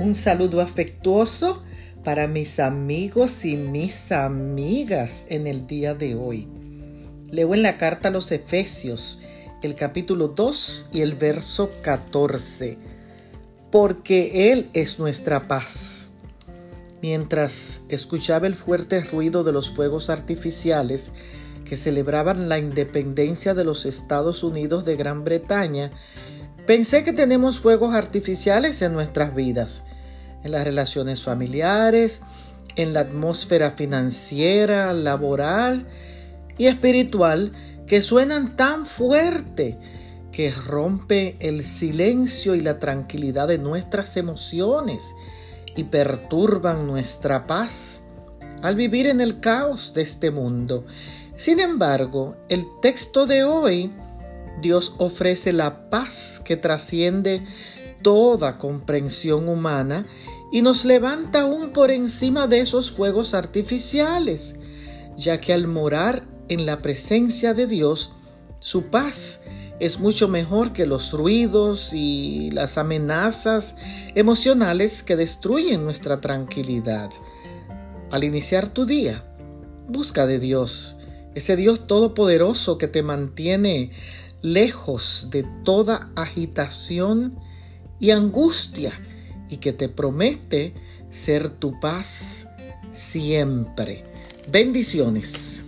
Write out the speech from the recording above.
Un saludo afectuoso para mis amigos y mis amigas en el día de hoy. Leo en la carta a los Efesios el capítulo 2 y el verso 14. Porque Él es nuestra paz. Mientras escuchaba el fuerte ruido de los fuegos artificiales que celebraban la independencia de los Estados Unidos de Gran Bretaña, pensé que tenemos fuegos artificiales en nuestras vidas en las relaciones familiares, en la atmósfera financiera, laboral y espiritual que suenan tan fuerte que rompe el silencio y la tranquilidad de nuestras emociones y perturban nuestra paz al vivir en el caos de este mundo. Sin embargo, el texto de hoy, Dios ofrece la paz que trasciende toda comprensión humana y nos levanta aún por encima de esos fuegos artificiales, ya que al morar en la presencia de Dios, su paz es mucho mejor que los ruidos y las amenazas emocionales que destruyen nuestra tranquilidad. Al iniciar tu día, busca de Dios, ese Dios todopoderoso que te mantiene lejos de toda agitación y angustia y que te promete ser tu paz siempre. Bendiciones.